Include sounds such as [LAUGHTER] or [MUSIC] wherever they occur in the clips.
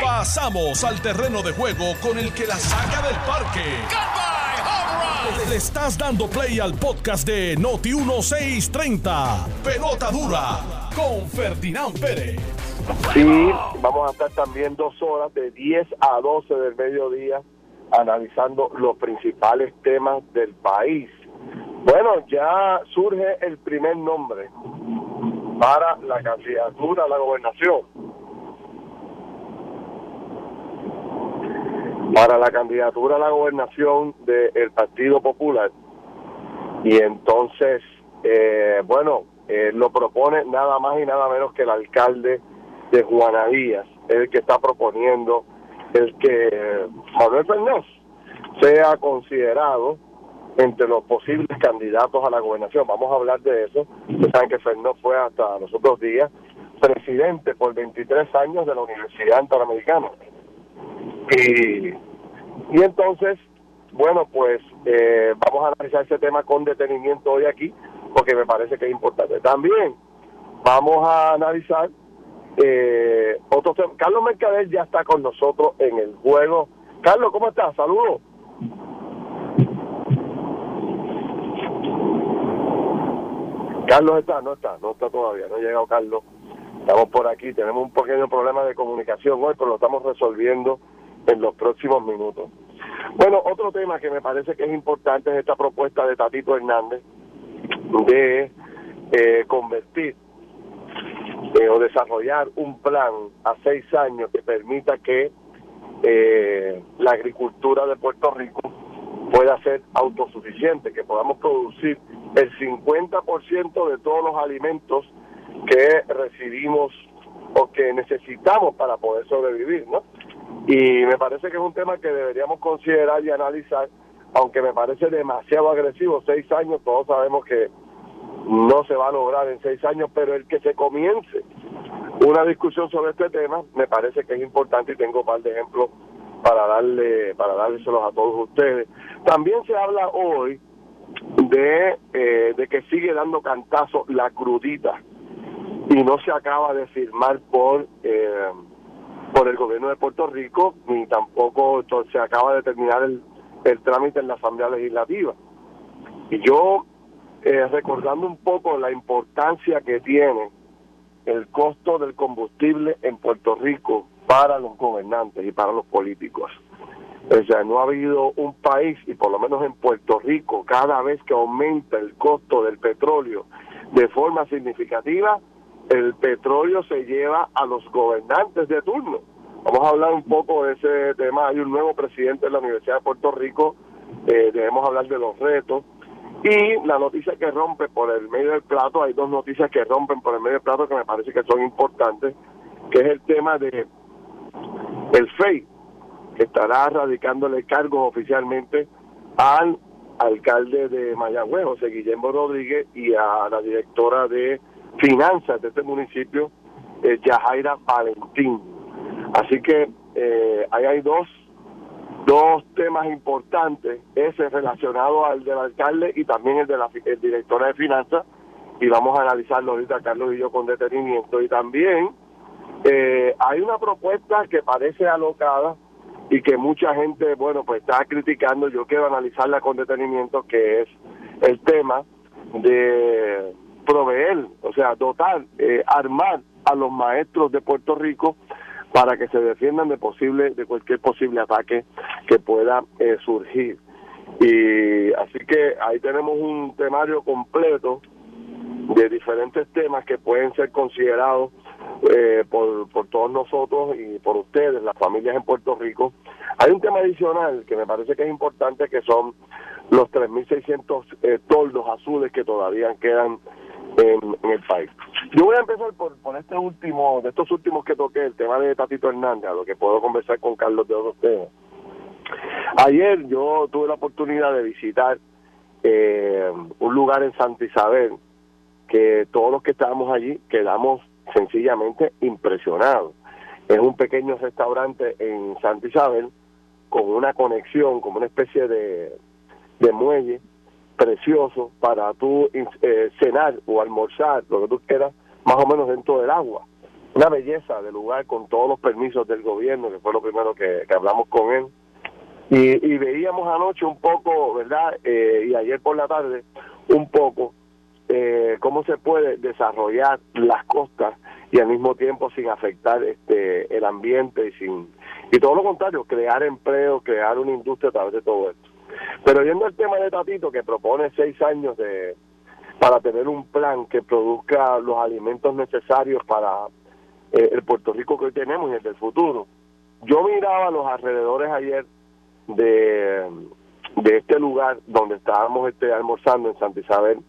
Pasamos al terreno de juego con el que la saca del parque. Le estás dando play al podcast de Noti 1630. Pelota dura con Ferdinand Pérez. Y vamos a estar también dos horas de 10 a 12 del mediodía analizando los principales temas del país. Bueno, ya surge el primer nombre para la candidatura a la gobernación. Para la candidatura a la gobernación del Partido Popular. Y entonces, eh, bueno, eh, lo propone nada más y nada menos que el alcalde de Juana Díaz, el que está proponiendo el que Manuel Fernández sea considerado entre los posibles candidatos a la gobernación. Vamos a hablar de eso. Ustedes saben que Fernández fue hasta los otros días presidente por 23 años de la Universidad Interamericana. Y, y entonces, bueno, pues eh, vamos a analizar ese tema con detenimiento hoy aquí, porque me parece que es importante. También vamos a analizar eh, otros temas. Carlos Mercader ya está con nosotros en el juego. Carlos, ¿cómo estás? Saludos. Carlos está, no está, no está todavía, no ha llegado Carlos. Estamos por aquí, tenemos un pequeño problema de comunicación hoy, pero lo estamos resolviendo en los próximos minutos. Bueno, otro tema que me parece que es importante es esta propuesta de Tatito Hernández de eh, convertir eh, o desarrollar un plan a seis años que permita que eh, la agricultura de Puerto Rico pueda ser autosuficiente, que podamos producir el 50% de todos los alimentos que recibimos o que necesitamos para poder sobrevivir, ¿no? Y me parece que es un tema que deberíamos considerar y analizar, aunque me parece demasiado agresivo, seis años, todos sabemos que no se va a lograr en seis años, pero el que se comience una discusión sobre este tema me parece que es importante y tengo un par de ejemplos para darle para dárselos a todos ustedes. También se habla hoy de, eh, de que sigue dando cantazo la crudita y no se acaba de firmar por eh, por el gobierno de Puerto Rico ni tampoco se acaba de terminar el, el trámite en la Asamblea Legislativa. Y yo, eh, recordando un poco la importancia que tiene el costo del combustible en Puerto Rico para los gobernantes y para los políticos. O sea, no ha habido un país, y por lo menos en Puerto Rico, cada vez que aumenta el costo del petróleo de forma significativa, el petróleo se lleva a los gobernantes de turno. Vamos a hablar un poco de ese tema. Hay un nuevo presidente de la Universidad de Puerto Rico, eh, debemos hablar de los retos. Y la noticia que rompe por el medio del plato, hay dos noticias que rompen por el medio del plato que me parece que son importantes, que es el tema de el FEI, que estará radicándole cargos oficialmente al alcalde de Mayagüez, José Guillermo Rodríguez, y a la directora de finanzas de este municipio, eh, Yajaira Valentín. Así que eh, ahí hay dos, dos temas importantes, ese relacionado al del alcalde y también el de la el directora de finanzas, y vamos a analizarlo ahorita Carlos y yo con detenimiento. Y también eh, hay una propuesta que parece alocada y que mucha gente, bueno, pues está criticando, yo quiero analizarla con detenimiento, que es el tema de proveer, o sea, dotar, eh, armar a los maestros de Puerto Rico para que se defiendan de posible de cualquier posible ataque que pueda eh, surgir. Y así que ahí tenemos un temario completo de diferentes temas que pueden ser considerados eh, por, por todos nosotros y por ustedes, las familias en Puerto Rico. Hay un tema adicional que me parece que es importante, que son los 3.600 eh, toldos azules que todavía quedan en, el país. Yo voy a empezar por, por este último, de estos últimos que toqué, el tema de Tatito Hernández, a lo que puedo conversar con Carlos de otros temas. Ayer yo tuve la oportunidad de visitar eh, un lugar en Santa Isabel que todos los que estábamos allí quedamos sencillamente impresionados. Es un pequeño restaurante en Santa Isabel con una conexión, como una especie de, de muelle precioso para tú eh, cenar o almorzar, lo que tú quieras, más o menos dentro del agua. una belleza de lugar con todos los permisos del gobierno, que fue lo primero que, hablamos con él. Y, veíamos anoche un poco, ¿verdad? Eh, y ayer por la tarde, un poco eh, cómo se puede desarrollar las costas y al mismo tiempo sin afectar este el ambiente y sin y todo lo contrario crear empleo crear una industria a través de todo esto. Pero yendo al tema de Tatito que propone seis años de para tener un plan que produzca los alimentos necesarios para eh, el Puerto Rico que hoy tenemos y el del futuro yo miraba los alrededores ayer de de este lugar donde estábamos este almorzando en Santa Isabel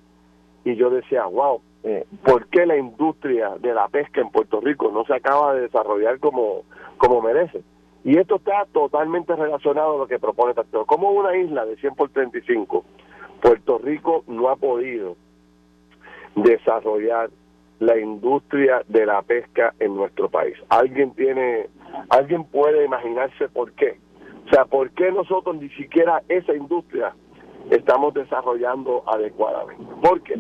y yo decía, wow, eh, ¿por qué la industria de la pesca en Puerto Rico no se acaba de desarrollar como, como merece? Y esto está totalmente relacionado a lo que propone Tractor. Como una isla de 100 por 35, Puerto Rico no ha podido desarrollar la industria de la pesca en nuestro país. ¿Alguien tiene, alguien puede imaginarse por qué? O sea, ¿por qué nosotros ni siquiera esa industria estamos desarrollando adecuadamente. Porque,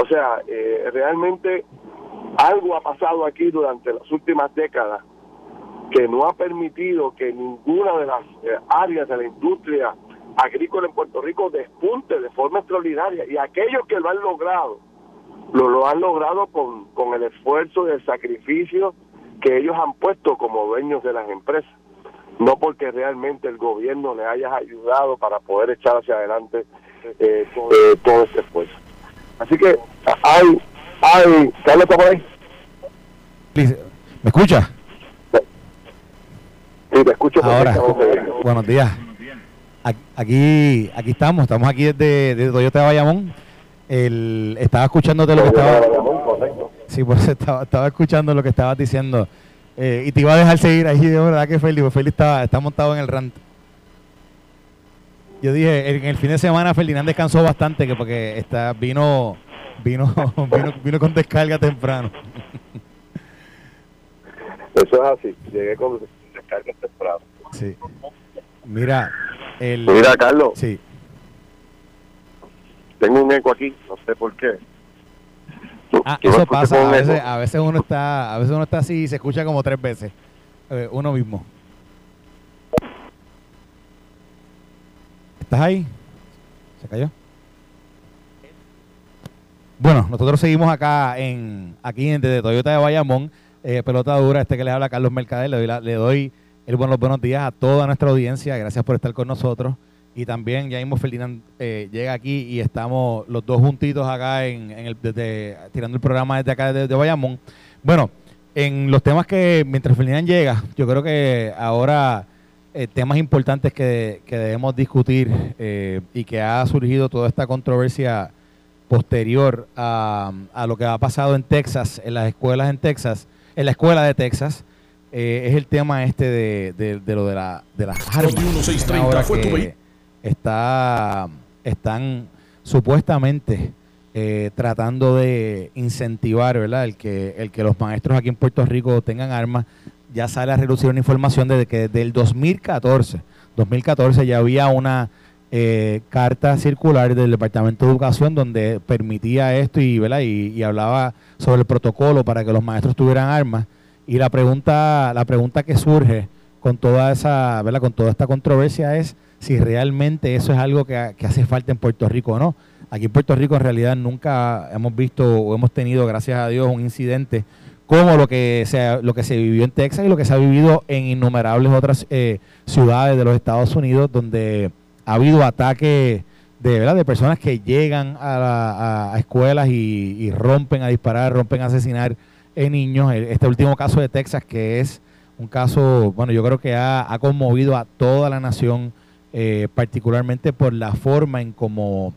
o sea, eh, realmente algo ha pasado aquí durante las últimas décadas que no ha permitido que ninguna de las eh, áreas de la industria agrícola en Puerto Rico despunte de forma extraordinaria. Y aquellos que lo han logrado, lo, lo han logrado con, con el esfuerzo y el sacrificio que ellos han puesto como dueños de las empresas no porque realmente el gobierno le haya ayudado para poder echar hacia adelante eh, todo, ese esfuerzo. Así que hay, hay, Carlos está por ahí. ¿Me escucha? Sí, te escucho. Ahora, buenos días. Aquí, aquí estamos, estamos aquí desde, desde Toyota de Bayamón. El, estaba escuchándote lo que estaba. Sí, por eso estaba, estaba escuchando lo que estabas diciendo eh, y te iba a dejar seguir ahí, de verdad que Félix, Félix está, está montado en el rant. Yo dije, en el fin de semana Ferdinand descansó bastante que porque está, vino, vino, [LAUGHS] vino, vino con descarga temprano. Eso es así, llegué con descarga temprano. Sí. Mira, el... Mira, Carlos. Sí. Tengo un eco aquí, no sé por qué. Ah, eso pasa, a veces, a veces uno está, a veces uno está así y se escucha como tres veces, eh, uno mismo. ¿Estás ahí? ¿Se cayó? Bueno, nosotros seguimos acá en aquí en desde Toyota de Bayamón, eh, pelota dura, este que le habla Carlos Mercader, le doy, le doy el buenos buenos días a toda nuestra audiencia, gracias por estar con nosotros. Y también ya mismo Ferdinand eh, llega aquí y estamos los dos juntitos acá en, el, tirando el programa desde acá de, Bayamón. Bueno, en los temas que mientras Ferdinand llega, yo creo que ahora eh, temas importantes que, debemos discutir eh, y que ha surgido toda esta controversia posterior a, lo que ha pasado en Texas, en las escuelas en Texas, en la escuela de Texas, es el tema este de, lo de, la, de las armas. fue tu está, están supuestamente eh, tratando de incentivar ¿verdad? El, que, los maestros aquí en Puerto Rico tengan armas. Ya sale a reducir una información desde que desde el 2014, 2014 ya había una eh, carta circular del Departamento de Educación donde permitía esto. Y, y, hablaba sobre el protocolo para que los maestros tuvieran armas. Y la pregunta, la pregunta que surge con toda esa, ¿verdad? con toda esta controversia es si realmente eso es algo que, hace falta en Puerto Rico o no. Aquí en Puerto Rico en realidad nunca hemos visto o hemos tenido, gracias a Dios, un incidente como lo que se, lo que se vivió en Texas y lo que se ha vivido en innumerables otras eh, ciudades de los Estados Unidos donde ha habido ataques de verdad de personas que llegan a, escuelas y, rompen a disparar, rompen a asesinar en niños. Este último caso de Texas que es un caso, bueno, yo creo que ha, ha conmovido a toda la nación eh, particularmente por la forma en cómo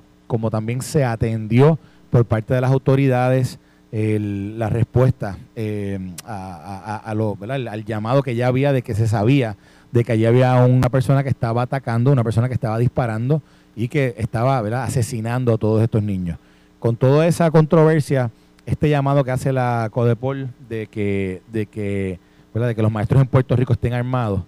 también se atendió por parte de las autoridades la respuesta eh, a, lo, al llamado que ya había de que se sabía de que allí había una persona que estaba atacando, una persona que estaba disparando y que estaba ¿verdad? asesinando a todos estos niños. Con toda esa controversia, este llamado que hace la CODEPOL de que, de que, ¿verdad? de que los maestros en Puerto Rico estén armados,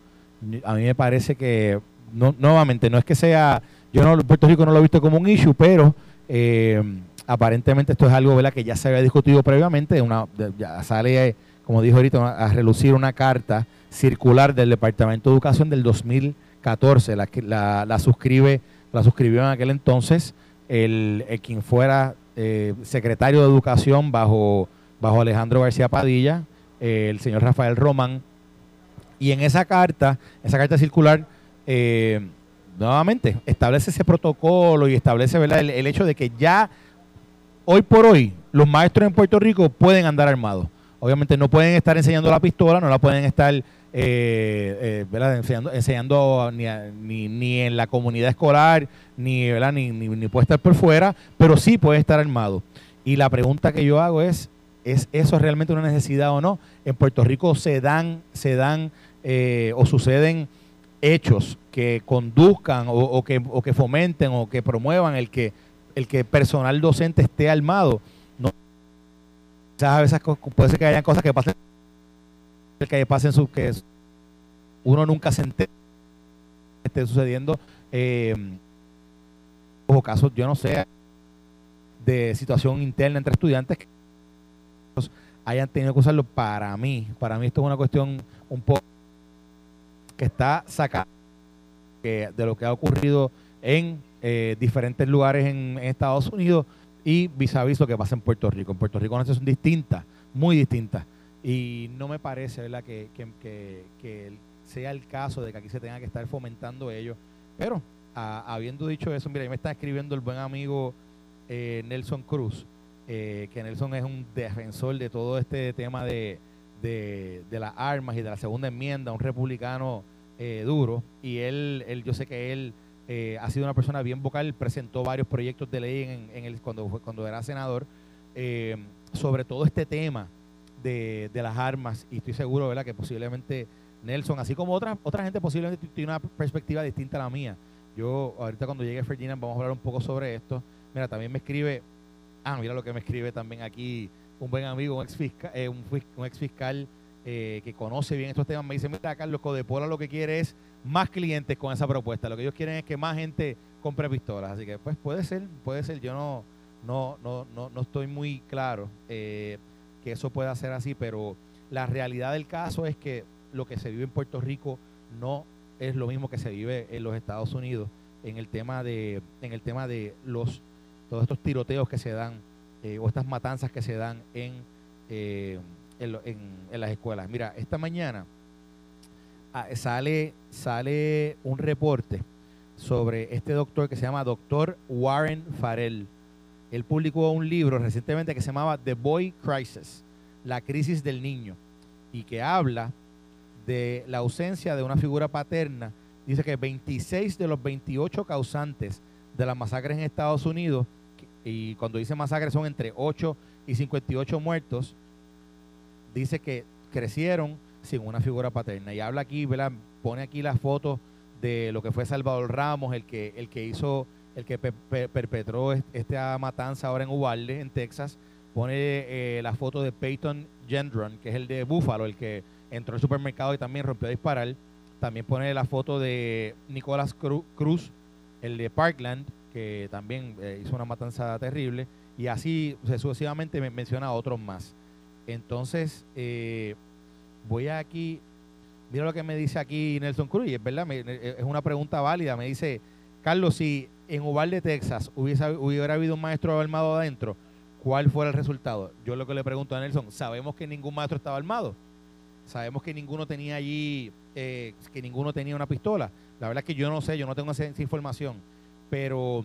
a mí me parece que no, nuevamente, no es que sea, yo no, Puerto Rico no lo he visto como un issue, pero eh, aparentemente esto es algo que ya se había discutido previamente, una, ya sale, como dijo ahorita, a relucir una carta circular del Departamento de Educación del 2014, la, la, la suscribe, la suscribió en aquel entonces el, quien fuera eh, secretario de Educación bajo, bajo Alejandro García Padilla, el señor Rafael Román, y en esa carta, esa carta circular, eh, nuevamente, establece ese protocolo y establece El, hecho de que ya hoy por hoy los maestros en Puerto Rico pueden andar armados. Obviamente no pueden estar enseñando la pistola, no la pueden estar eh, eh, enseñando, ni, en la comunidad escolar, ni, Ni, ni, puede estar por fuera, pero sí puede estar armado. Y la pregunta que yo hago es, ¿es eso realmente una necesidad o no? En Puerto Rico se dan, se dan eh, o suceden hechos que conduzcan o, que, o que fomenten o que promuevan el que el que personal docente esté armado. No, a veces puede ser que hayan cosas que pasen que pasen su que uno nunca se entere esté sucediendo eh, o casos yo no sé de situación interna entre estudiantes que hayan tenido que usarlo para mí para mí esto es una cuestión un poco que está sacada de lo que ha ocurrido en eh, diferentes lugares en, Estados Unidos y vis a vis lo que pasa en Puerto Rico. En Puerto Rico las son distintas, muy distintas. Y no me parece ¿verdad? Que, sea el caso de que aquí se tenga que estar fomentando ello. Pero habiendo dicho eso, mira, ahí me está escribiendo el buen amigo eh, Nelson Cruz, eh, que Nelson es un defensor de todo este tema de, de, de las armas y de la segunda enmienda, un republicano eh, duro y él, él, yo sé que él eh, ha sido una persona bien vocal, presentó varios proyectos de ley en, el, cuando, cuando era senador sobre todo este tema de, las armas y estoy seguro ¿verdad? que posiblemente Nelson, así como otra, otra gente posiblemente tiene una perspectiva distinta a la mía. Yo ahorita cuando llegue Ferdinand vamos a hablar un poco sobre esto. Mira, también me escribe, ah, mira lo que me escribe también aquí un buen amigo, un ex fiscal, un, un ex fiscal eh, que conoce bien estos temas, me dice, mira, Carlos Codepola lo que quiere es más clientes con esa propuesta. Lo que ellos quieren es que más gente compre pistolas. Así que, pues puede ser, puede ser. Yo no, no, no, no, no estoy muy claro eh, que eso pueda ser así, pero la realidad del caso es que lo que se vive en Puerto Rico no es lo mismo que se vive en los Estados Unidos en el tema de, en el tema de los todos estos tiroteos que se dan eh, o estas matanzas que se dan en en, las escuelas. Mira, esta mañana ah, sale, sale un reporte sobre este doctor que se llama doctor Warren Farrell. Él publicó un libro recientemente que se llamaba The Boy Crisis, la crisis del niño, y que habla de la ausencia de una figura paterna. Dice que 26 de los 28 causantes de las masacres en Estados Unidos, y cuando dice masacres son entre 8 y 58 muertos, dice que crecieron sin una figura paterna. Y habla aquí, pone aquí las fotos de lo que fue Salvador Ramos, el que, el que hizo, el que perpetró esta matanza ahora en Uvalde, en Texas. Pone eh, la foto de Peyton Gendron, que es el de Buffalo, el que entró al supermercado y también rompió a disparar. También pone la foto de Nicolás Cruz, el de Parkland, que también eh, hizo una matanza terrible. Y así sucesivamente me menciona a otros más. Entonces, eh, voy aquí, mira lo que me dice aquí Nelson Cruz, y es verdad, eh, es una pregunta válida. Me dice, Carlos, si en Uvalde, Texas, hubiese, hubiera habido un maestro armado adentro, ¿cuál fuera el resultado? Yo lo que le pregunto a Nelson, sabemos que ningún maestro estaba armado. Sabemos que ninguno tenía allí, eh, que ninguno tenía una pistola. La verdad es que yo no sé, yo no tengo esa información. Pero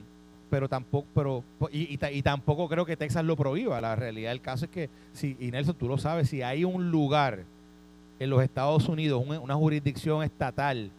pero tampoco, pero, y, y, tampoco creo que Texas lo prohíba. La realidad del caso es que, si, y Nelson, tú lo sabes, si hay un lugar en los Estados Unidos, una, jurisdicción estatal,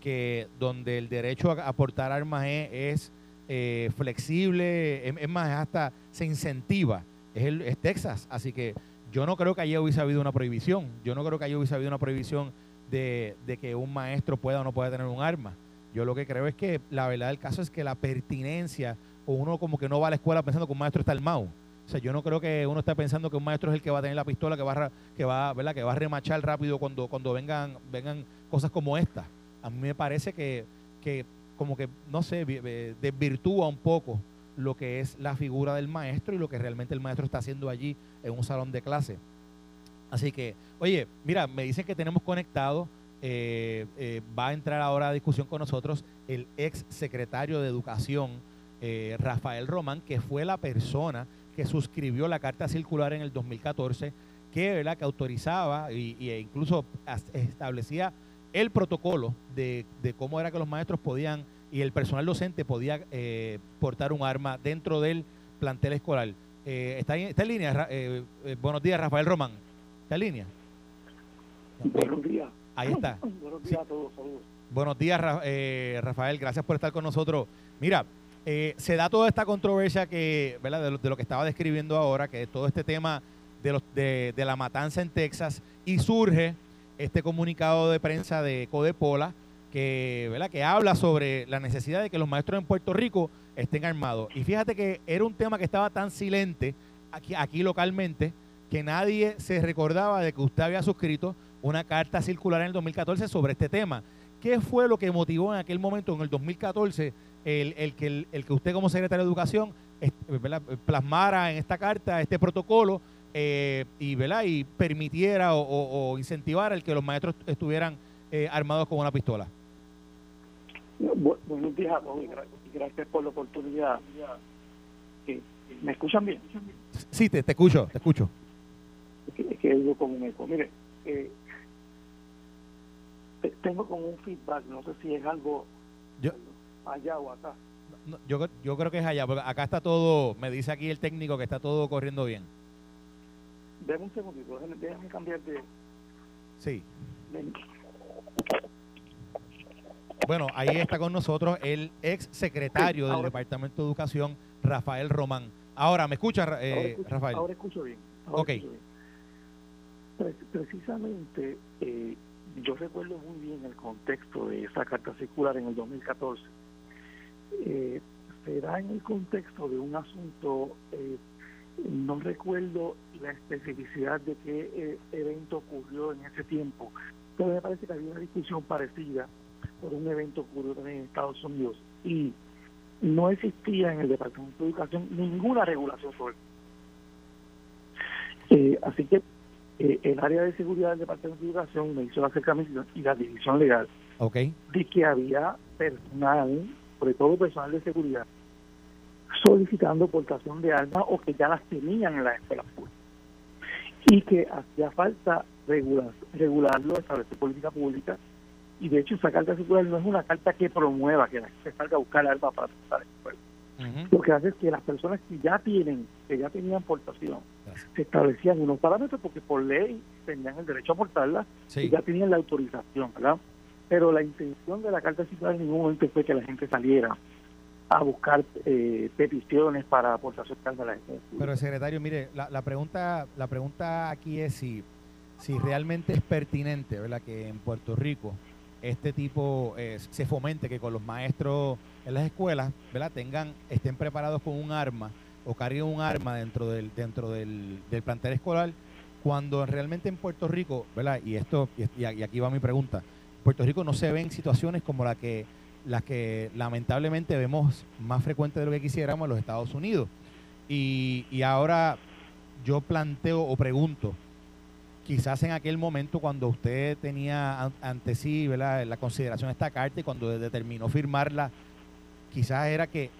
que donde el derecho a, aportar armas es, eh, flexible, es, más, hasta se incentiva, es, el, es Texas. Así que yo no creo que allí hubiese habido una prohibición. Yo no creo que allí hubiese habido una prohibición de, de que un maestro pueda o no pueda tener un arma. Yo lo que creo es que la verdad del caso es que la pertinencia, o uno como que no va a la escuela pensando que un maestro está armado. O sea, yo no creo que uno esté pensando que un maestro es el que va a tener la pistola, que va a, que va, ¿verdad? Que va a remachar rápido cuando, cuando vengan, vengan cosas como esta. A mí me parece que, que como que, no sé, desvirtúa un poco lo que es la figura del maestro y lo que realmente el maestro está haciendo allí en un salón de clase. Así que, oye, mira, me dicen que tenemos conectado, eh, eh, va a entrar ahora a discusión con nosotros el ex secretario de Educación, eh, Rafael Román, que fue la persona que suscribió la carta circular en el 2014, que, ¿verdad? que autorizaba e incluso establecía el protocolo de, cómo era que los maestros podían y el personal docente podía portar un arma dentro del plantel escolar. está, en, está, en, línea. buenos días, Rafael Román. ¿Está en línea? Buenos días. Ahí está. Buenos días a todos, saludos. Buenos días, eh, Rafael. Gracias por estar con nosotros. Mira, eh, se da toda esta controversia que, ¿verdad? De lo, que estaba describiendo ahora, que es todo este tema de, los, de, la matanza en Texas, y surge este comunicado de prensa de Codepola que, ¿verdad? que habla sobre la necesidad de que los maestros en Puerto Rico estén armados. Y fíjate que era un tema que estaba tan silente aquí, aquí localmente que nadie se recordaba de que usted había suscrito una carta circular en el 2014 sobre este tema. ¿Qué fue lo que motivó en aquel momento, en el 2014, el, que, el, que usted como secretario de Educación plasmara en esta carta este protocolo eh, y, y permitiera o, incentivara el que los maestros estuvieran eh, armados con una pistola? buenos días, gracias por la oportunidad. ¿Me escuchan bien? Sí, te, te escucho, te escucho que, que digo con un eco. Mire, eh, tengo como un feedback, no sé si es algo yo, allá o acá. yo, yo creo que es allá, porque acá está todo, me dice aquí el técnico que está todo corriendo bien. Déjame un segundito, déjame, cambiar de... Sí. Bueno, ahí está con nosotros el ex secretario del Departamento de Educación, Rafael Román. Ahora, ¿me escucha, eh, Rafael? Ahora escucho bien. ok. Precisamente, eh, yo recuerdo muy bien el contexto de esa carta circular en el 2014. Eh, será en el contexto de un asunto, eh, no recuerdo la especificidad de qué eh, evento ocurrió en ese tiempo, pero me parece que había una discusión parecida por un evento ocurrido también en Estados Unidos y no existía en el Departamento de Educación ninguna regulación sobre eh, así que eh, el área de seguridad del Departamento de Educación me hizo el acercamiento y la división legal de que había personal, sobre todo personal de seguridad, solicitando portación de armas o que ya las tenían en las escuelas públicas y que hacía falta regular, regularlo, establecer política pública. Y de hecho esa carta circular no es una carta que promueva que la gente salga a buscar armas para pasar la escuela. Lo que hace es que las personas que ya tienen, que ya tenían portación, se establecían unos parámetros porque por ley tenían el derecho a portarla y ya tenían la autorización, ¿verdad? Pero la intención de la carta circular en ningún momento fue que la gente saliera a buscar eh, peticiones para aportación de la gente. Pero secretario, mire, la, la pregunta la pregunta aquí es si si realmente es pertinente, ¿verdad? Que en Puerto Rico este tipo eh, se fomente que con los maestros en las escuelas, ¿verdad? Tengan, estén preparados con un arma o carguen un arma dentro del, dentro del, plantel escolar, cuando realmente en Puerto Rico, ¿verdad? Y esto, y, aquí va mi pregunta, Puerto Rico no se ven situaciones como la que, las que lamentablemente vemos más frecuente de lo que quisiéramos en los Estados Unidos. Y, y ahora yo planteo o pregunto, quizás en aquel momento cuando usted tenía ante sí ¿verdad? la consideración de esta carta y cuando determinó firmarla, quizás era que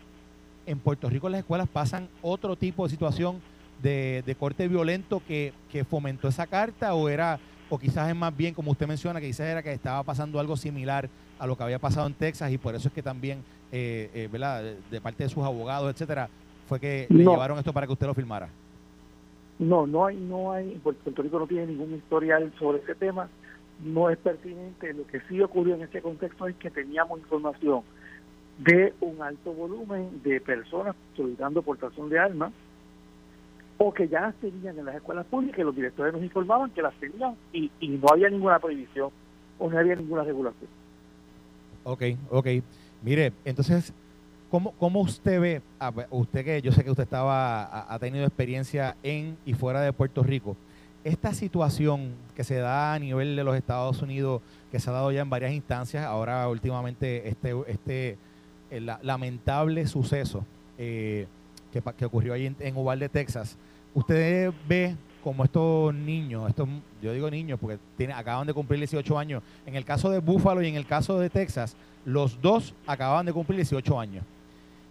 en Puerto Rico las escuelas pasan otro tipo de situación de, corte violento que, fomentó esa carta o era o quizás es más bien como usted menciona que quizás era que estaba pasando algo similar a lo que había pasado en Texas y por eso es que también eh, eh, ¿verdad? De, parte de sus abogados etcétera fue que le llevaron esto para que usted lo firmara no, no hay, no hay, Puerto Rico no tiene ningún historial sobre ese tema, no es pertinente. Lo que sí ocurrió en ese contexto es que teníamos información de un alto volumen de personas solicitando portación de armas o que ya las tenían en las escuelas públicas y los directores nos informaban que las tenían y, y no había ninguna prohibición o no había ninguna regulación. Ok, ok. Mire, entonces ¿Cómo, usted ve, usted que yo sé que usted estaba, ha, tenido experiencia en y fuera de Puerto Rico, esta situación que se da a nivel de los Estados Unidos, que se ha dado ya en varias instancias, ahora últimamente este, este lamentable suceso eh, que, ocurrió ahí en, Uvalde, Texas, ¿usted ve como estos niños, estos, yo digo niños porque acaban de cumplir 18 años, en el caso de Buffalo y en el caso de Texas, los dos acababan de cumplir 18 años.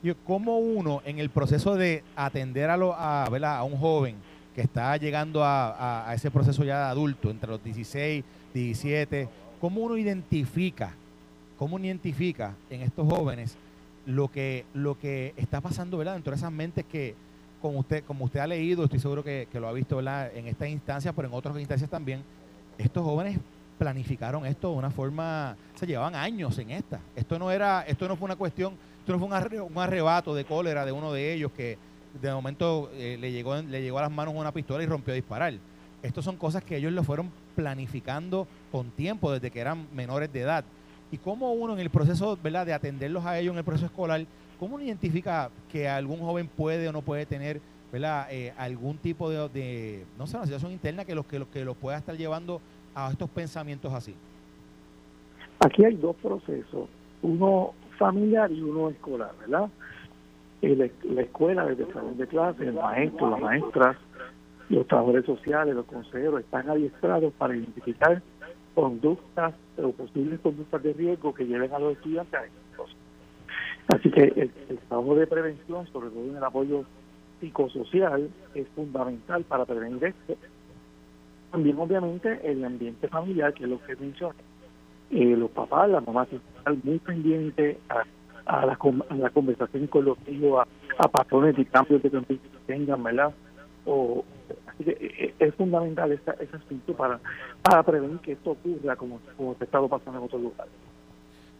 Y como uno en el proceso de atender a, lo, a, a un joven que está llegando a, ese proceso ya de adulto, entre los 16, 17, cómo uno identifica, cómo uno identifica en estos jóvenes lo que, lo que está pasando ¿verdad? dentro de esas mentes que, como usted, como usted ha leído, estoy seguro que, lo ha visto en esta instancia, pero en otras instancias también, estos jóvenes planificaron esto de una forma, se llevaban años en esta. Esto no era, esto no fue una cuestión, esto no fue un, arrebato de cólera de uno de ellos que de momento eh, le llegó le llegó a las manos una pistola y rompió a disparar. Estas son cosas que ellos lo fueron planificando con tiempo desde que eran menores de edad. Y cómo uno en el proceso, ¿verdad?, de atenderlos a ellos en el proceso escolar ¿Cómo uno identifica que algún joven puede o no puede tener ¿verdad? Eh, algún tipo de, no sé, una situación interna que los que, los que los pueda estar llevando a estos pensamientos así? Aquí hay dos procesos, uno familiar y uno escolar, ¿verdad? la escuela, desde el salón de clase, el maestro, las maestras, los trabajadores sociales, los consejeros están adiestrados para identificar conductas o posibles conductas de riesgo que lleven a los estudiantes a Así que el, trabajo de prevención, sobre todo en el apoyo psicosocial, es fundamental para prevenir esto. También, obviamente, el ambiente familiar, que es lo que mencioné. Eh, los papás, las mamás están muy pendientes a, a, la, a conversación con los hijos, a, patrones y cambios de que tengan, ¿verdad? O, así que es fundamental ese aspecto para, para prevenir que esto ocurra como, como se ha estado pasando en otros lugares.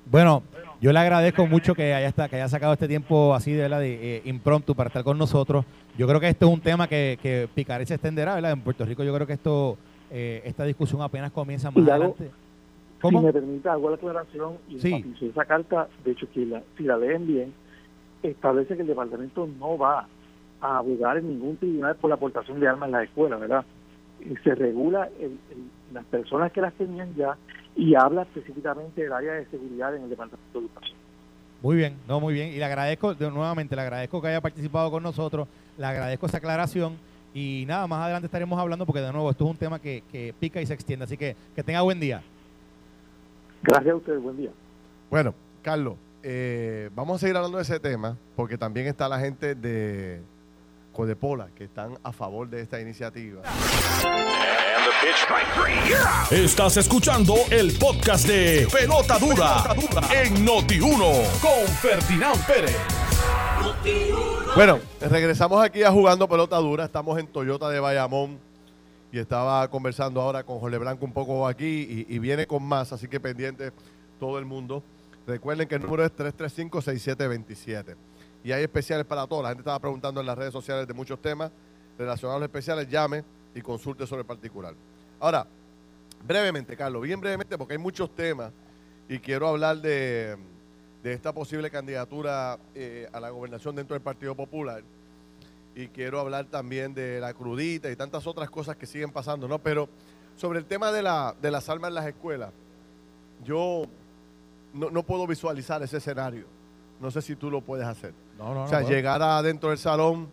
Bueno, yo le agradezco mucho que haya, que haya sacado este tiempo así de, de eh, impromptu para estar con nosotros. Yo creo que esto es un tema que, que picaré se extenderá, ¿verdad? En Puerto Rico yo creo que esto eh, esta discusión apenas comienza más adelante. ¿Cómo? Si me permite, hago la aclaración y sí. esa carta, de hecho, que si la leen bien, establece que el departamento no va a abogar en ningún tribunal por la aportación de armas en la escuela, ¿verdad? se regula las personas que las tenían ya y habla específicamente del área de seguridad en el Departamento de Educación. Muy bien, no, muy bien. Y le agradezco, de, nuevamente, le agradezco que haya participado con nosotros, le agradezco esa aclaración. Y nada, más adelante estaremos hablando porque de nuevo esto es un tema que, que pica y se extiende. Así que que tenga buen día. Gracias a ustedes, buen día. Bueno, Carlos, eh, vamos a seguir hablando de ese tema porque también está la gente de Codepola que están a favor de esta iniciativa. Estás escuchando el podcast de Pelota Dura, en Noti1 con Ferdinand Pérez. Bueno, regresamos aquí a jugando pelota dura. Estamos en Toyota de Bayamón y estaba conversando ahora con Jorge Blanco un poco aquí y, y viene con más, así que pendiente todo el mundo. Recuerden que el número es 335-6727 y hay especiales para todos. La gente estaba preguntando en las redes sociales de muchos temas relacionados a los especiales. Llame y consulte sobre el particular. Ahora, brevemente, Carlos, bien brevemente, porque hay muchos temas y quiero hablar de, esta posible candidatura eh, a la gobernación dentro del Partido Popular. Y quiero hablar también de la crudita y tantas otras cosas que siguen pasando, ¿no? Pero sobre el tema de, la, de las armas en las escuelas, yo no, no puedo visualizar ese escenario. No sé si tú lo puedes hacer. O sea, llegar adentro del salón,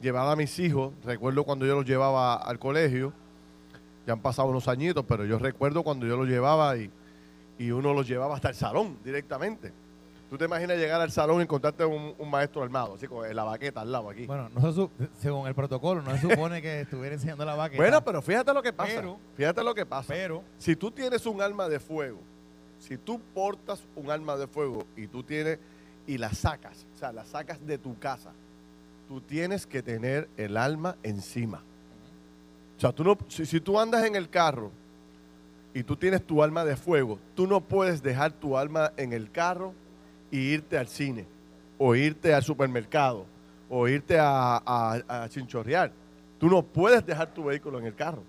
llevar a mis hijos, recuerdo cuando yo los llevaba al colegio, ya han pasado unos añitos, pero yo recuerdo cuando yo los llevaba y, y uno los llevaba hasta el salón directamente. ¿Tú te imaginas llegar al salón y encontrarte un, un maestro armado, así con la baqueta al lado aquí? Bueno, no según el protocolo, no se supone que estuviera enseñando la baqueta. Bueno, pero fíjate lo que pasa. fíjate lo que pasa. Pero, si tú tienes un arma de fuego, si tú portas un arma de fuego y tú tienes y la sacas, o sea, la sacas de tu casa, tú tienes que tener el alma encima. O sea, tú no, si, tú andas en el carro y tú tienes tu alma de fuego, tú no puedes dejar tu alma en el carro y irte al cine, o irte al supermercado, o irte a, a chinchorrear. Tú no puedes dejar tu vehículo en el carro.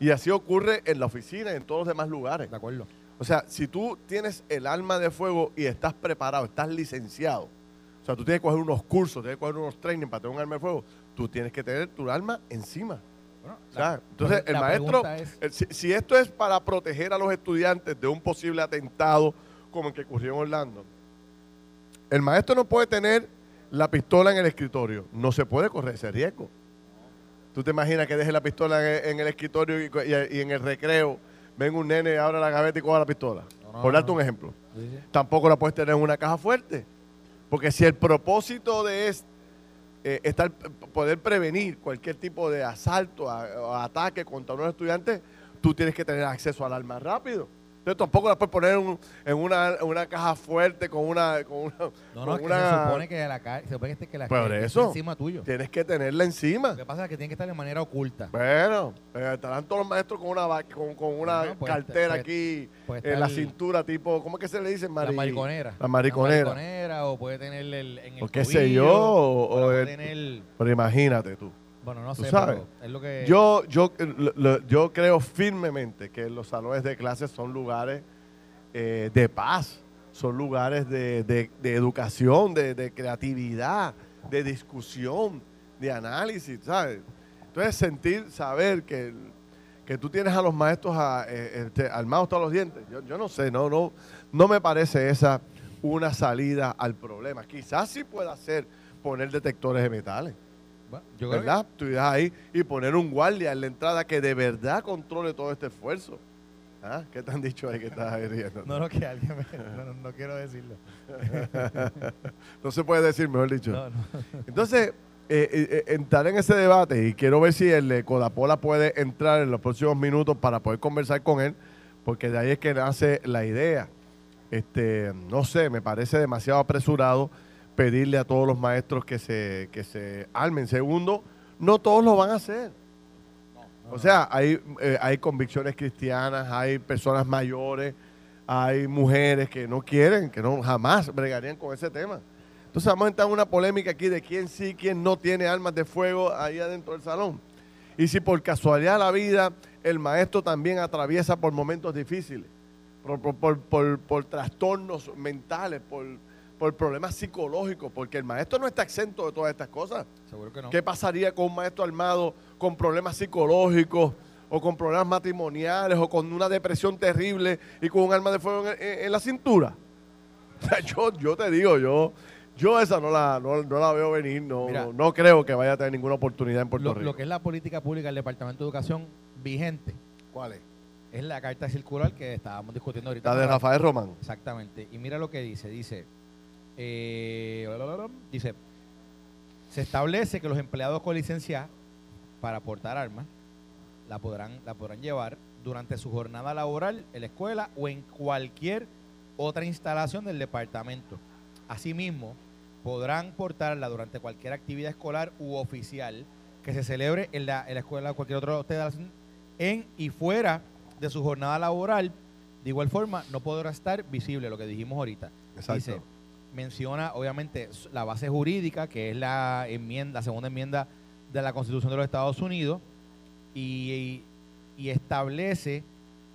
Y así ocurre en la oficina y en todos los demás lugares. De acuerdo. O sea, si tú tienes el alma de fuego y estás preparado, estás licenciado, o sea, tú tienes que coger unos cursos, tienes que coger unos training para tener un arma de fuego, tú tienes que tener tu alma encima. o sea, entonces, el maestro, si, esto es para proteger a los estudiantes de un posible atentado como el que ocurrió en Orlando, el maestro no puede tener la pistola en el escritorio, no se puede correr ese riesgo. ¿Tú te imaginas que deje la pistola en, el escritorio y, en el recreo venga un nene, abre la gaveta y coja la pistola? Por darte un ejemplo. Tampoco la puedes tener en una caja fuerte. Porque si el propósito de es eh, estar, poder prevenir cualquier tipo de asalto o ataque contra un estudiante, tú tienes que tener acceso al arma rápido. Entonces tampoco la puedes poner en una, una, caja fuerte con una. Con una no, no, se supone que la, se supone que, la Por eso, encima tuyo. Tienes que tenerla encima. Lo que pasa es que tiene que estar de manera oculta. Bueno, eh, estarán todos los maestros con una con, con una cartera aquí en la cintura, tipo, ¿cómo es que se le dice? la mariconera. La mariconera. La mariconera, o puede tener el, en el O qué sé yo, o, tener... Pero imagínate tú. Bueno, no sé, pero es lo que... Yo, yo, yo creo firmemente que los salones de clases son lugares eh, de paz, son lugares de, educación, de, creatividad, de discusión, de análisis, ¿sabes? Entonces sentir, saber que, que tú tienes a los maestros a, eh, este, armados todos los dientes, yo, yo no sé, no, no, no me parece esa una salida al problema. Quizás sí pueda ser poner detectores de metales yo ¿verdad? Tú ahí y poner un guardia en la entrada que de verdad controle todo este esfuerzo. ¿Ah? ¿Qué te han dicho ahí que estás ahí riendo? No, no, que alguien me, no, quiero decirlo. [LAUGHS] no se puede decir, mejor dicho. Entonces, eh, eh, eh, entrar en ese debate y quiero ver si el Codapola puede entrar en los próximos minutos para poder conversar con él, porque de ahí es que nace la idea. Este, no sé, me parece demasiado apresurado pedirle a todos los maestros que se, que se armen. Segundo, no todos lo van a hacer. O sea, hay, eh, hay convicciones cristianas, hay personas mayores, hay mujeres que no quieren, que no jamás bregarían con ese tema. Entonces vamos a entrar en una polémica aquí de quién sí, quién no tiene armas de fuego ahí adentro del salón. Y si por casualidad de la vida el maestro también atraviesa por momentos difíciles, por, por, por trastornos mentales, por por problemas psicológicos, porque el maestro no está exento de todas estas cosas. Seguro que no. ¿Qué pasaría con un maestro armado con problemas psicológicos o con problemas matrimoniales o con una depresión terrible y con un arma de fuego en, la cintura? [LAUGHS] yo, yo te digo, yo, yo esa no la, no, la veo venir, no, no, creo que vaya a tener ninguna oportunidad en Puerto Rico. Lo que es la política pública del Departamento de Educación vigente. ¿Cuál es? Es la carta circular que estábamos discutiendo ahorita. La de Rafael Román. Exactamente. Y mira lo que dice. Dice, eh, dice, se establece que los empleados con licencia para portar armas la podrán, la podrán llevar durante su jornada laboral en la escuela o en cualquier otra instalación del departamento. Asimismo, podrán portarla durante cualquier actividad escolar u oficial que se celebre en la, escuela o cualquier otra instalación en y fuera de su jornada laboral. De igual forma, no podrá estar visible, lo que dijimos ahorita. Exacto menciona obviamente la base jurídica, que es la enmienda, segunda enmienda de la Constitución de los Estados Unidos, y, establece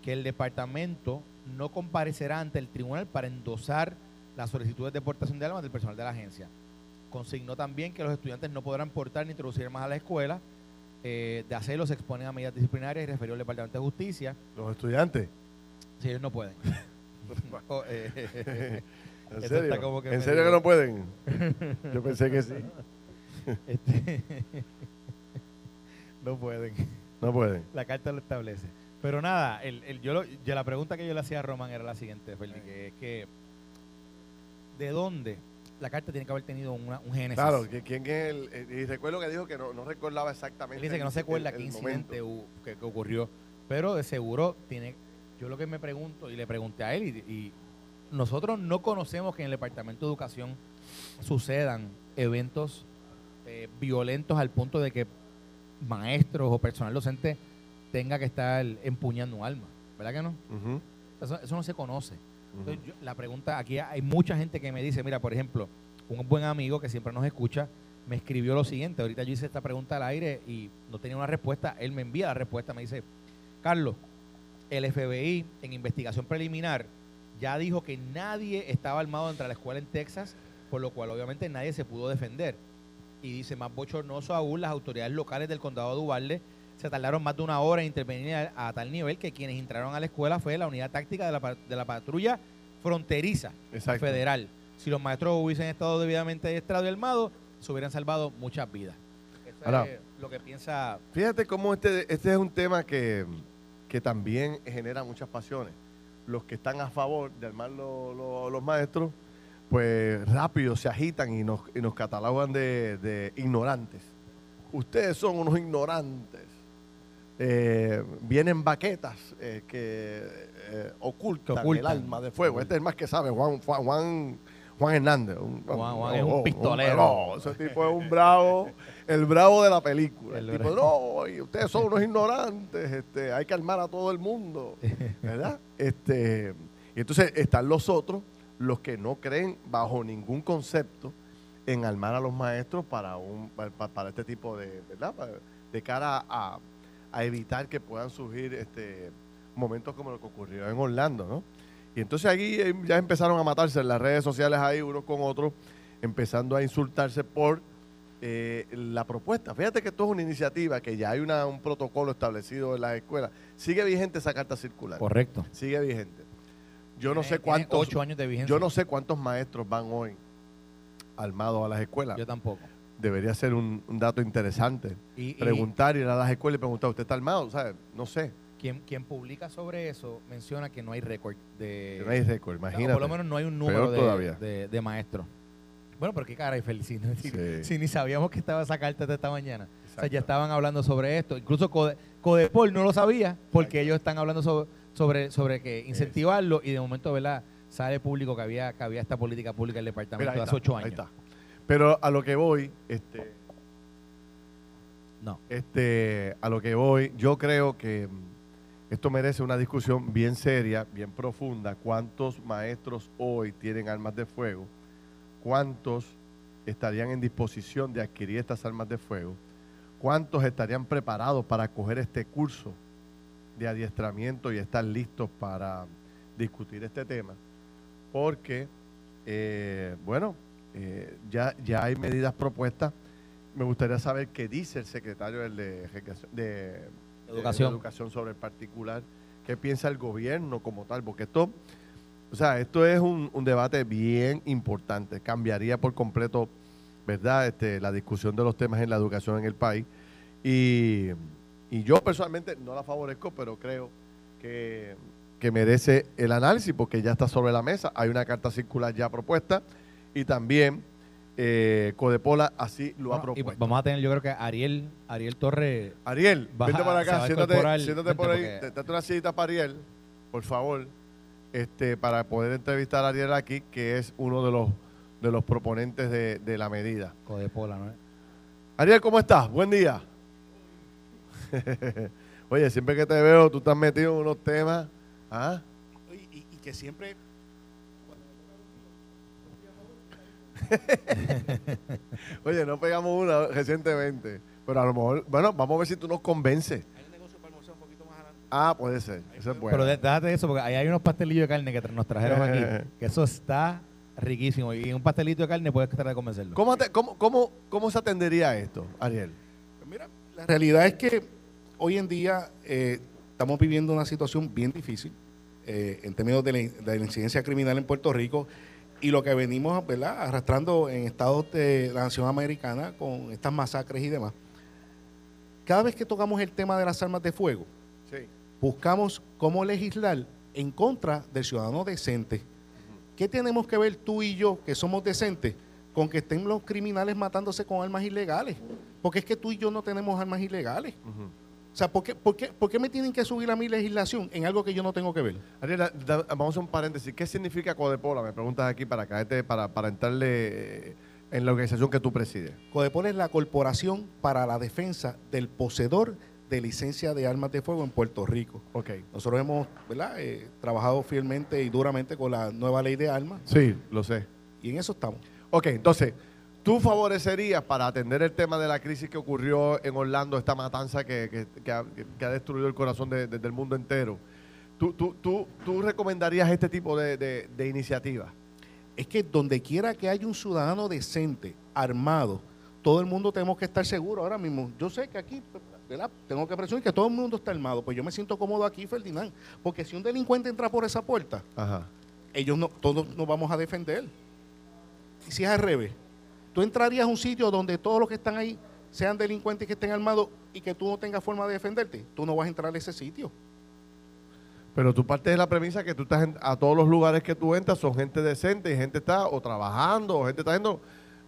que el departamento no comparecerá ante el tribunal para endosar las solicitudes de deportación de armas del personal de la agencia. Consignó también que los estudiantes no podrán portar ni introducir armas a la escuela. Eh, de hacerlo se exponen a medidas disciplinarias y referió al Departamento de Justicia. ¿Los estudiantes? Sí, ellos no pueden. [LAUGHS] [LAUGHS] [LAUGHS] ¿En serio? que ¿En serio que no pueden? [LAUGHS] Yo pensé que sí. Este, [LAUGHS] no pueden. No pueden. La carta lo establece. Pero nada, el, el, yo, la pregunta que yo le hacía a Román era la siguiente, Feli, que es que ¿de dónde la carta tiene que haber tenido un génesis? Claro, que quién es el, y recuerdo que dijo que no, no recordaba exactamente. Él dice que no se acuerda qué incidente que, ocurrió, pero de seguro tiene, yo lo que me pregunto y le pregunté a él y nosotros no conocemos que en el Departamento de Educación sucedan eventos eh, violentos al punto de que maestros o personal docente tenga que estar empuñando un arma. ¿Verdad que no? eso, no se conoce. la pregunta, aquí hay mucha gente que me dice, mira, por ejemplo, un buen amigo que siempre nos escucha, me escribió lo siguiente, ahorita yo hice esta pregunta al aire y no tenía una respuesta, él me envía la respuesta, me dice, Carlos, el FBI en investigación preliminar ya dijo que nadie estaba armado dentro de la escuela en Texas, por lo cual obviamente nadie se pudo defender. Y dice, más bochornoso aún, las autoridades locales del condado de Uvalde se tardaron más de una hora en intervenir a, tal nivel que quienes entraron a la escuela fue la unidad táctica de la, de la patrulla fronteriza federal. Si los maestros hubiesen estado debidamente adiestrados y armados, se hubieran salvado muchas vidas. lo que piensa. Fíjate cómo este, este es un tema que, también genera muchas pasiones. Los que están a favor de armar los maestros, pues rápido se agitan y nos, y nos catalogan de, ignorantes. Ustedes son unos ignorantes. Eh, vienen baquetas eh, que eh, ocultan, el alma de fuego. Este es el más que sabe, Juan, Juan Juan Hernández. Juan, es un pistolero. ese tipo es un bravo, el bravo de la película. El, tipo, no, ustedes son unos ignorantes, este, hay que armar a todo el mundo, [LAUGHS] ¿verdad? este, y entonces están los otros, los que no creen bajo ningún concepto en armar a los maestros para un para, este tipo de, ¿verdad? De cara a, a evitar que puedan surgir este momentos como lo que ocurrió en Orlando, ¿no? Y entonces aquí eh, ya empezaron a matarse en las redes sociales ahí unos con otros, empezando a insultarse por eh, la propuesta. Fíjate que esto es una iniciativa, que ya hay una, un protocolo establecido en las escuelas. Sigue vigente esa carta circular. Correcto. Sigue vigente. Yo no sé cuántos. Ocho años de vigencia. Yo no sé cuántos maestros van hoy armados a las escuelas. Yo tampoco. Debería ser un, dato interesante. preguntar, ir a las escuelas y preguntar, ¿usted está armado? ¿Sabe? No sé. Quien, publica sobre eso menciona que no hay récord de. no hay récord, imagínate. por lo menos no hay un número de, de, maestros. Bueno, pero qué cara, Felicino. [LAUGHS] Si, ni sabíamos que estaba esa carta de esta mañana. O sea, ya estaban hablando sobre esto. Incluso Codepol no lo sabía porque ellos están hablando sobre, sobre, sobre que incentivarlo y de momento, ¿verdad? Sale público que había, que había esta política pública del departamento hace ocho años. Ahí está. Pero a lo que voy, este. No. Este, a lo que voy, yo creo que esto merece una discusión bien seria, bien profunda. ¿Cuántos maestros hoy tienen armas de fuego? ¿Cuántos estarían en disposición de adquirir estas armas de fuego? ¿Cuántos estarían preparados para coger este curso de adiestramiento y estar listos para discutir este tema? Porque, eh, bueno, eh, ya, ya hay medidas propuestas. Me gustaría saber qué dice el secretario de, de educación. educación sobre el particular, qué piensa el gobierno como tal, porque esto, o sea, esto es un, debate bien importante, cambiaría por completo, ¿verdad?, este, la discusión de los temas en la educación en el país. Y, yo personalmente no la favorezco, pero creo que, que merece el análisis porque ya está sobre la mesa, hay una carta circular ya propuesta y también eh, Codepola así lo ha propuesto. vamos a tener, yo creo que Ariel, Ariel Torre. Ariel, vente para acá, siéntate, siéntate por ahí, date una cita para Ariel, por favor, este, para poder entrevistar a Ariel aquí, que es uno de los de los proponentes de, la medida. Codepola, ¿no? Ariel, ¿cómo estás? Buen día. [LAUGHS] Oye, siempre que te veo, tú estás metido en unos temas. ¿ah? y que siempre [LAUGHS] Oye, no pegamos una recientemente, pero a lo mejor, bueno, vamos a ver si tú nos convences. Hay un negocio para un poquito más adelante. Ah, puede ser, eso es bueno. Pero déjate eso, porque ahí hay unos pastelillos de carne que nos trajeron aquí, [LAUGHS] que eso está riquísimo. Y un pastelito de carne puedes tratar de convencerlo. ¿Cómo, cómo, cómo, cómo se atendería esto, Ariel? Pues mira, la realidad es que hoy en día eh, estamos viviendo una situación bien difícil eh, en términos de la, de la incidencia criminal en Puerto Rico y lo que venimos arrastrando en estados de la nación americana con estas masacres y demás. Cada vez que tocamos el tema de las armas de fuego, buscamos cómo legislar en contra del ciudadano decente. ¿Qué tenemos que ver tú y yo, que somos decentes, con que estén los criminales matándose con armas ilegales? Porque es que tú y yo no tenemos armas ilegales. O sea, ¿por qué, por, qué, ¿por qué, me tienen que subir a mi legislación en algo que yo no tengo que ver? Ariela, vamos a hacer un paréntesis. ¿Qué significa Codepola? Me preguntas aquí para caerte, para, para entrarle eh, en la organización que tú presides. Codepola es la Corporación para la Defensa del Poseedor de Licencia de Armas de Fuego en Puerto Rico. Okay. Nosotros hemos ¿verdad? Eh, trabajado fielmente y duramente con la nueva ley de armas. Sí, lo sé. Y en eso estamos. Ok, entonces, ¿Tú favorecerías para atender el tema de la crisis que ocurrió en Orlando, esta matanza que, ha, destruido el corazón del mundo entero? ¿Tú, tú, recomendarías este tipo de, de, iniciativas? Es que donde quiera que haya un ciudadano decente, armado, todo el mundo tenemos que estar seguros ahora mismo. Yo sé que aquí, ¿verdad? Tengo que presumir que todo el mundo está armado. Pues yo me siento cómodo aquí, Ferdinand. Porque si un delincuente entra por esa puerta, ellos no, todos nos vamos a defender. Y si es al revés, tú entrarías a un sitio donde todos los que están ahí sean delincuentes que estén armados y que tú no tengas forma de defenderte, tú no vas a entrar a ese sitio. Pero tú partes de la premisa que tú estás a todos los lugares que tú entras son gente decente y gente está o trabajando o gente está haciendo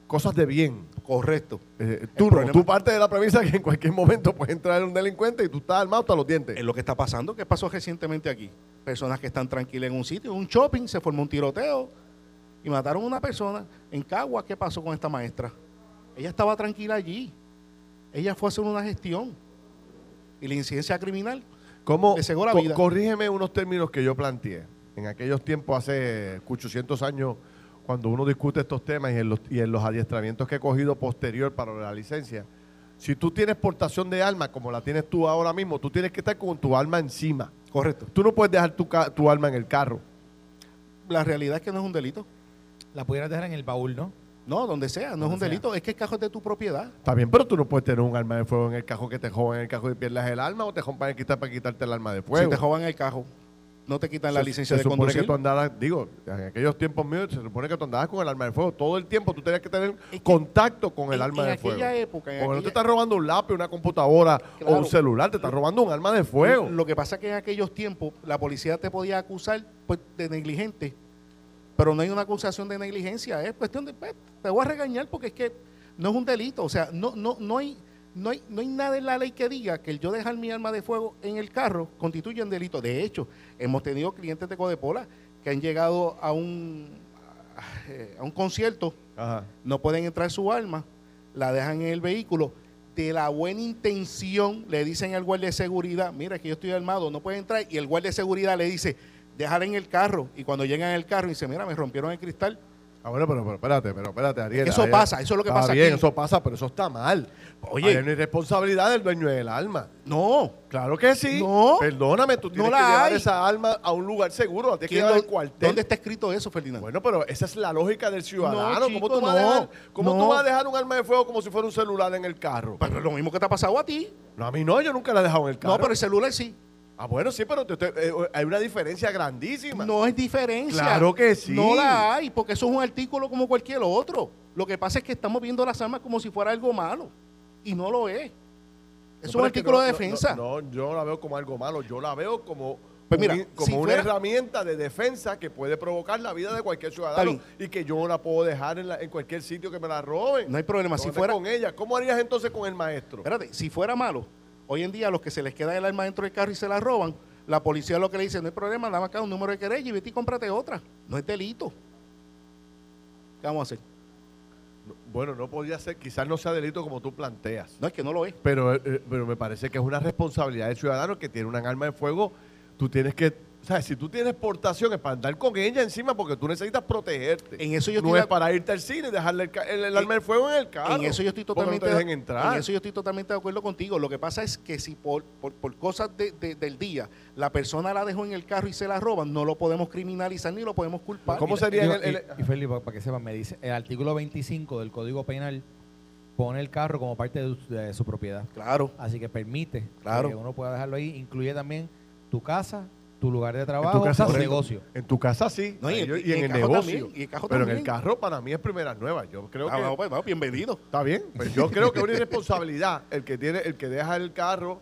cosas de bien. Correcto. Eh, tú no, tú partes de la premisa que en cualquier momento puede entrar un delincuente y tú estás armado hasta los dientes. Es lo que está pasando. ¿Qué pasó recientemente aquí? Personas que están tranquilas en un sitio, un shopping, se formó un tiroteo y mataron a una persona. En Cagua, ¿qué pasó con esta maestra? Ella estaba tranquila allí. Ella fue a hacer una gestión. Y la incidencia criminal ¿Cómo, la vida. Corrígeme unos términos que yo planteé. En aquellos tiempos, hace 800 años, cuando uno discute estos temas y en los, y en los adiestramientos que he cogido posterior para la licencia, si tú tienes portación de alma como la tienes tú ahora mismo, tú tienes que estar con tu alma encima. Correcto. Tú no puedes dejar tu, tu alma en el carro. La realidad es que no es un delito. La pudieras dejar en el baúl, ¿no? No, donde sea, no es un delito, es que el cajón es de tu propiedad. Está bien, pero tú no puedes tener un arma de fuego en el cajón que te jodan en el cajón y pierdas el arma o te jodan para, quitar, para quitarte el arma de fuego. Si te jodan el cajón, no te quitan la licencia de conducir. Se supone que tú andaras, digo, en aquellos tiempos míos se supone que tú andabas con el arma de fuego. Todo el tiempo tú tenías que tener contacto con el arma de fuego. Época, en Porque no te estás robando un lápiz, una computadora o un celular, te estás robando un arma de fuego. Lo que pasa es que en aquellos tiempos la policía te podía acusar pues, de negligente pero no hay una acusación de negligencia, es cuestión de, pues, te voy a regañar porque es que no es un delito, o sea, no, no, no, hay, no, hay, no hay nada en la ley que diga que el yo dejar mi arma de fuego en el carro constituye un delito. De hecho, hemos tenido clientes de Codepola que han llegado a un, a un concierto, no pueden entrar su arma, la dejan en el vehículo, de la buena intención le dicen al guardia de seguridad, mira que yo estoy armado, no puede entrar, y el guardia de seguridad le dice, dejar en el carro y cuando llegan en el carro y dice, mira, me rompieron el cristal. Ah, bueno, pero, espérate, pero espérate, Ariel. Eso pasa, eso es lo que pasa bien, eso pasa, pero eso está mal. Oye. Hay una irresponsabilidad del dueño del alma. No. Claro que sí. No. Perdóname, tú tienes que llevar esa alma a un lugar seguro, tienes que llevar al cuartel. ¿Dónde está escrito eso, Ferdinand? Bueno, pero esa es la lógica del ciudadano. ¿Cómo, tú, vas a dejar, ¿cómo tú vas a dejar un arma de fuego como si fuera un celular en el carro? Pero es lo mismo que te ha pasado a ti. No, a mí no, yo nunca la he dejado en el carro. No, pero el celular sí. Ah, bueno, sí, pero eh, hay una diferencia grandísima. No es diferencia. Claro que sí. No la hay, porque eso es un artículo como cualquier otro. Lo que pasa es que estamos viendo las armas como si fuera algo malo. Y no lo es. Es un artículo de defensa. No, yo la veo como algo malo. Yo la veo como, pues como una herramienta de defensa que puede provocar la vida de cualquier ciudadano y que yo no la puedo dejar en, en, cualquier sitio que me la roben. No hay problema. Si fuera con ella, ¿cómo harías entonces con el maestro? Espérate, si fuera malo, Hoy en día, los que se les queda el arma dentro del carro y se la roban, la policía lo que le dice, no hay problema, dame acá un número de querella y vete y cómprate otra. No es delito. ¿Qué vamos a hacer? Bueno, no podría ser, quizás no sea delito como tú planteas. No, es que no lo es. Pero, eh, pero me parece que es una responsabilidad del ciudadano que tiene un arma de fuego. Tú tienes que o sea, si tú tienes portación es para andar con ella encima porque tú necesitas protegerte. En eso yo no es para irte al cine y dejarle el, arma de fuego en el carro. En eso yo estoy totalmente entrar. En eso yo estoy totalmente de acuerdo contigo. Lo que pasa es que si por, por, cosas del día la persona la dejó en el carro y se la roban, no lo podemos criminalizar ni lo podemos culpar. ¿Cómo sería el, y, Felipe, para que sepan, me dice, el artículo 25 del Código Penal pone el carro como parte de, su propiedad. Claro. Así que permite claro. que uno pueda dejarlo ahí. Incluye también tu casa, tu lugar de trabajo, tu casa, negocio. En tu casa sí, y, en, el, negocio. pero en el carro para mí es primera nueva. Yo creo ah, que pues, bienvenido. Está bien, pues yo creo que es una irresponsabilidad el que tiene el que deja el carro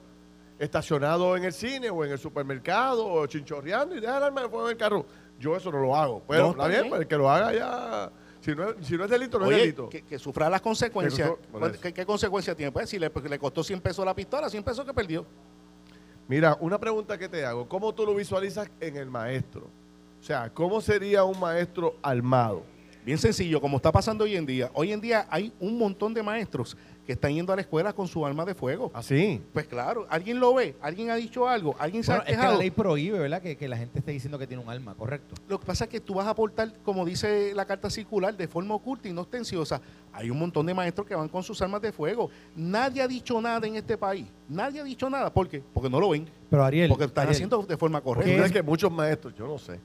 estacionado en el cine o en el supermercado o chinchorreando y deja el arma de fuego en el carro. Yo eso no lo hago. Pero está bien, pues, el que lo haga ya si no, si no, es delito, no es delito. Que, sufra las consecuencias. ¿Qué, consecuencias tiene? Pues si le, le, costó 100 pesos la pistola, 100 pesos que perdió. Mira, una pregunta que te hago, ¿cómo tú lo visualizas en el maestro? O sea, ¿cómo sería un maestro armado? Bien sencillo, como está pasando hoy en día. Hoy en día hay un montón de maestros que están yendo a la escuela con su arma de fuego. ¿Ah, sí? Pues claro, alguien lo ve, alguien ha dicho algo, alguien se ha quejado. Es que la ley prohíbe, ¿verdad? Que, la gente esté diciendo que tiene un arma, correcto. Lo que pasa es que tú vas a aportar, como dice la carta circular, de forma oculta y no ostenciosa. Hay un montón de maestros que van con sus armas de fuego. Nadie ha dicho nada en este país. Nadie ha dicho nada. ¿Por qué? Porque no lo ven. Pero Ariel. Porque están haciendo de forma correcta. Es que muchos maestros, yo no sé.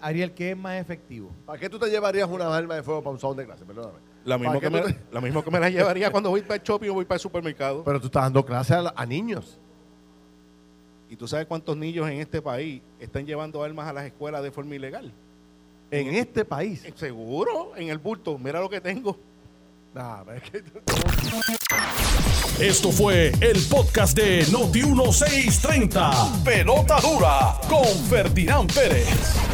Ariel, ¿qué es más efectivo? ¿Para qué tú te llevarías una arma de fuego para un salón de clase? Perdóname. La mismo, que me, la mismo que me la llevaría cuando voy para el shopping o voy para el supermercado. Pero tú estás dando clases a, niños. ¿Y tú sabes cuántos niños en este país están llevando armas a las escuelas de forma ilegal? ¿En, este país? Seguro, en el bulto. Mira lo que tengo. Nah, es que... Esto fue el podcast de Noti1630. Pelota dura con Ferdinand Pérez.